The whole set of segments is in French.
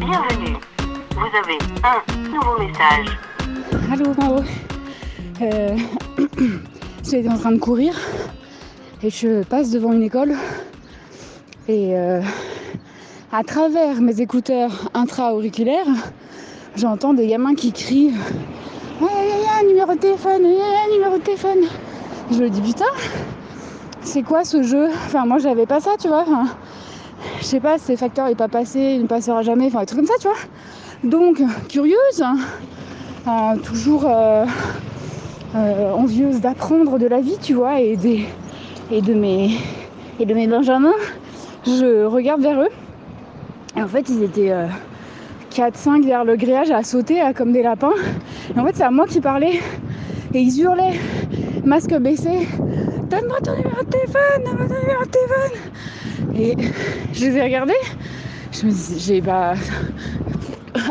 Bienvenue. Vous avez un nouveau message. Allô Mao. Euh, J'étais en train de courir et je passe devant une école et euh, à travers mes écouteurs intra-auriculaires, j'entends des gamins qui crient ouais, ouais, numéro de téléphone, ouais, numéro de téléphone. Je me dis putain, c'est quoi ce jeu? Enfin moi j'avais pas ça tu vois. Je sais pas, ces facteurs n'est pas passé, il ne passera jamais, enfin des trucs comme ça tu vois. Donc curieuse, hein, euh, toujours euh, euh, envieuse d'apprendre de la vie tu vois et, et, de mes, et mes benjamins, je regarde vers eux. Et en fait ils étaient 4-5 derrière le grillage à sauter comme des lapins. Et en fait c'est à moi qui parlais. Et ils hurlaient, masque baissé, donne-moi ton numéro de téléphone, donne-moi ton numéro de téléphone. Et je les ai regardés, je me dis, j'ai pas.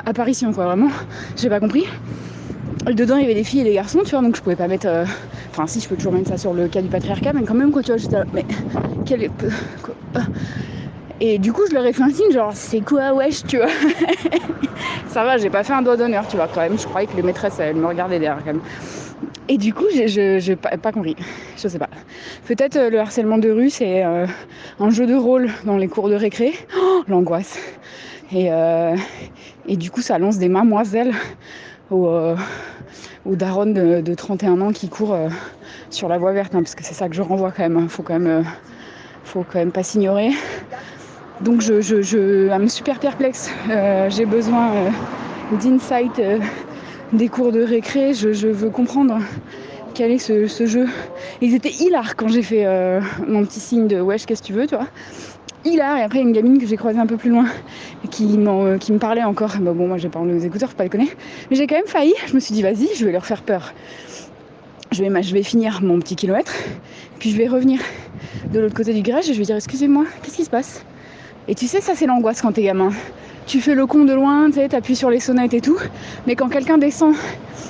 Apparition quoi, vraiment, j'ai pas compris. Dedans il y avait des filles et des garçons, tu vois, donc je pouvais pas mettre. euh, Enfin, si, je peux toujours mettre ça sur le cas du patriarcat, mais quand même, quoi, tu vois, j'étais là, mais. Quel. Et du coup, je leur ai fait un signe, genre, c'est quoi, wesh, tu vois. ça va, j'ai pas fait un doigt d'honneur, tu vois, quand même. Je croyais que les maîtresses, elles me regardaient derrière, quand même. Et du coup, je, j'ai pas, compris. Je sais pas. Peut-être euh, le harcèlement de rue, c'est euh, un jeu de rôle dans les cours de récré. Oh, L'angoisse. Et, euh, et du coup, ça lance des mademoiselles aux, aux darons de, de 31 ans qui courent sur la voie verte, hein, parce que c'est ça que je renvoie quand même. Faut quand même, faut quand même pas s'ignorer. Donc, je, je, je super perplexe. Euh, j'ai besoin euh, d'insight euh, des cours de récré. Je, je veux comprendre quel est ce, ce jeu. Ils étaient hilars quand j'ai fait mon petit signe de wesh, qu'est-ce que tu veux, tu vois. Hilar. Et après, une gamine que j'ai croisée un peu plus loin qui, qui me parlait encore. Bah, bon, moi, j'ai pas enlevé les écouteurs, faut pas déconner. Mais j'ai quand même failli. Je me suis dit, vas-y, je vais leur faire peur. Je vais, je vais finir mon petit kilomètre, puis je vais revenir de l'autre côté du garage et je vais dire, excusez-moi, qu'est-ce qui se passe? Et tu sais, ça, c'est l'angoisse quand t'es gamin. Tu fais le con de loin, tu t'appuies sur les sonnettes et tout. Mais quand quelqu'un descend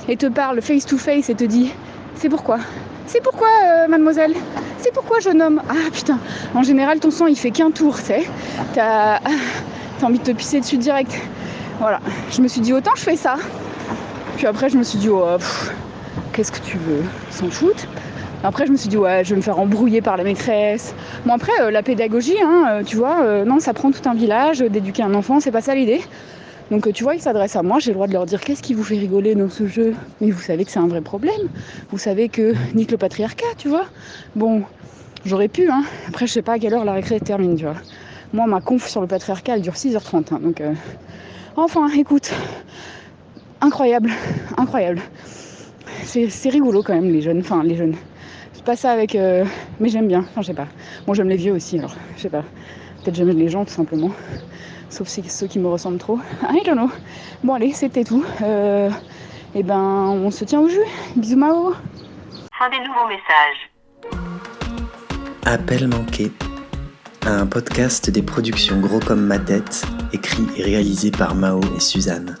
et te parle face to face et te dit, c'est pourquoi? C'est pourquoi, euh, mademoiselle? C'est pourquoi, jeune homme Ah putain, en général, ton sang, il fait qu'un tour, tu sais. T'as envie de te pisser dessus direct. Voilà. Je me suis dit, autant je fais ça. Puis après, je me suis dit, oh, qu'est-ce que tu veux? S'en foutent. Après, je me suis dit, ouais, je vais me faire embrouiller par la maîtresse. Bon, après, euh, la pédagogie, hein, euh, tu vois, euh, non, ça prend tout un village euh, d'éduquer un enfant, c'est pas ça l'idée. Donc, euh, tu vois, ils s'adressent à moi, j'ai le droit de leur dire qu'est-ce qui vous fait rigoler dans ce jeu? Mais vous savez que c'est un vrai problème. Vous savez que nique le patriarcat, tu vois. Bon, j'aurais pu, hein. Après, je sais pas à quelle heure la récré termine, tu vois. Moi, ma conf sur le patriarcat, elle dure 6h30. hein, donc, euh, enfin, écoute, incroyable, incroyable. C'est rigolo quand même, les jeunes. Enfin, les jeunes. C'est pas ça avec. euh, Mais j'aime bien. Enfin, je sais pas. Bon, j'aime les vieux aussi, alors. Je sais pas. Peut-être j'aime les gens, tout simplement. Sauf si- ceux qui me ressemblent trop. I don't know. Bon, allez, c'était tout. Euh... Et ben, on se tient au jus. Bisous, Mao. Fin des nouveaux messages. Appel manqué. Un podcast des productions Gros comme ma tête, écrit et réalisé par Mao et Suzanne.